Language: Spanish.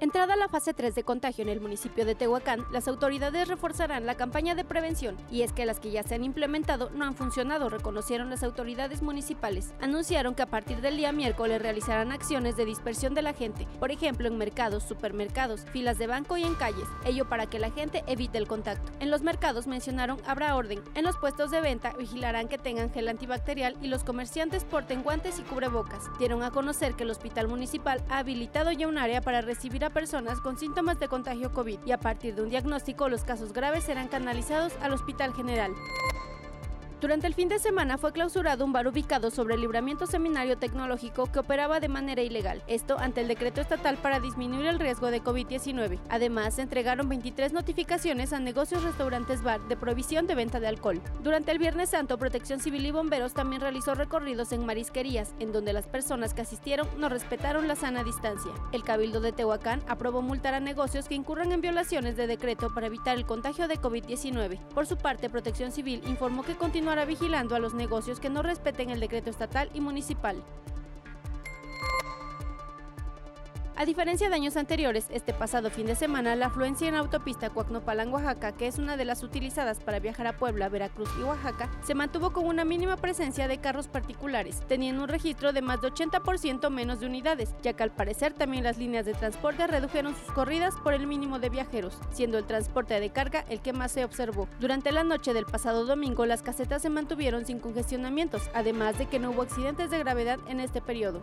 Entrada la fase 3 de contagio en el municipio de Tehuacán, las autoridades reforzarán la campaña de prevención y es que las que ya se han implementado no han funcionado, reconocieron las autoridades municipales. Anunciaron que a partir del día miércoles realizarán acciones de dispersión de la gente, por ejemplo en mercados, supermercados, filas de banco y en calles, ello para que la gente evite el contacto. En los mercados mencionaron habrá orden, en los puestos de venta vigilarán que tengan gel antibacterial y los comerciantes porten guantes y cubrebocas. Dieron a conocer que el hospital municipal ha habilitado ya un área para recibir personas con síntomas de contagio COVID y a partir de un diagnóstico los casos graves serán canalizados al Hospital General. Durante el fin de semana fue clausurado un bar ubicado sobre el libramiento seminario tecnológico que operaba de manera ilegal, esto ante el decreto estatal para disminuir el riesgo de COVID-19. Además, se entregaron 23 notificaciones a negocios restaurantes bar de provisión de venta de alcohol. Durante el Viernes Santo, Protección Civil y Bomberos también realizó recorridos en marisquerías, en donde las personas que asistieron no respetaron la sana distancia. El Cabildo de Tehuacán aprobó multar a negocios que incurran en violaciones de decreto para evitar el contagio de COVID-19. Por su parte, Protección Civil informó que continúa vigilando a los negocios que no respeten el decreto estatal y municipal. A diferencia de años anteriores, este pasado fin de semana, la afluencia en la autopista Cuacnopalan, Oaxaca, que es una de las utilizadas para viajar a Puebla, Veracruz y Oaxaca, se mantuvo con una mínima presencia de carros particulares, teniendo un registro de más de 80% menos de unidades, ya que al parecer también las líneas de transporte redujeron sus corridas por el mínimo de viajeros, siendo el transporte de carga el que más se observó. Durante la noche del pasado domingo, las casetas se mantuvieron sin congestionamientos, además de que no hubo accidentes de gravedad en este periodo.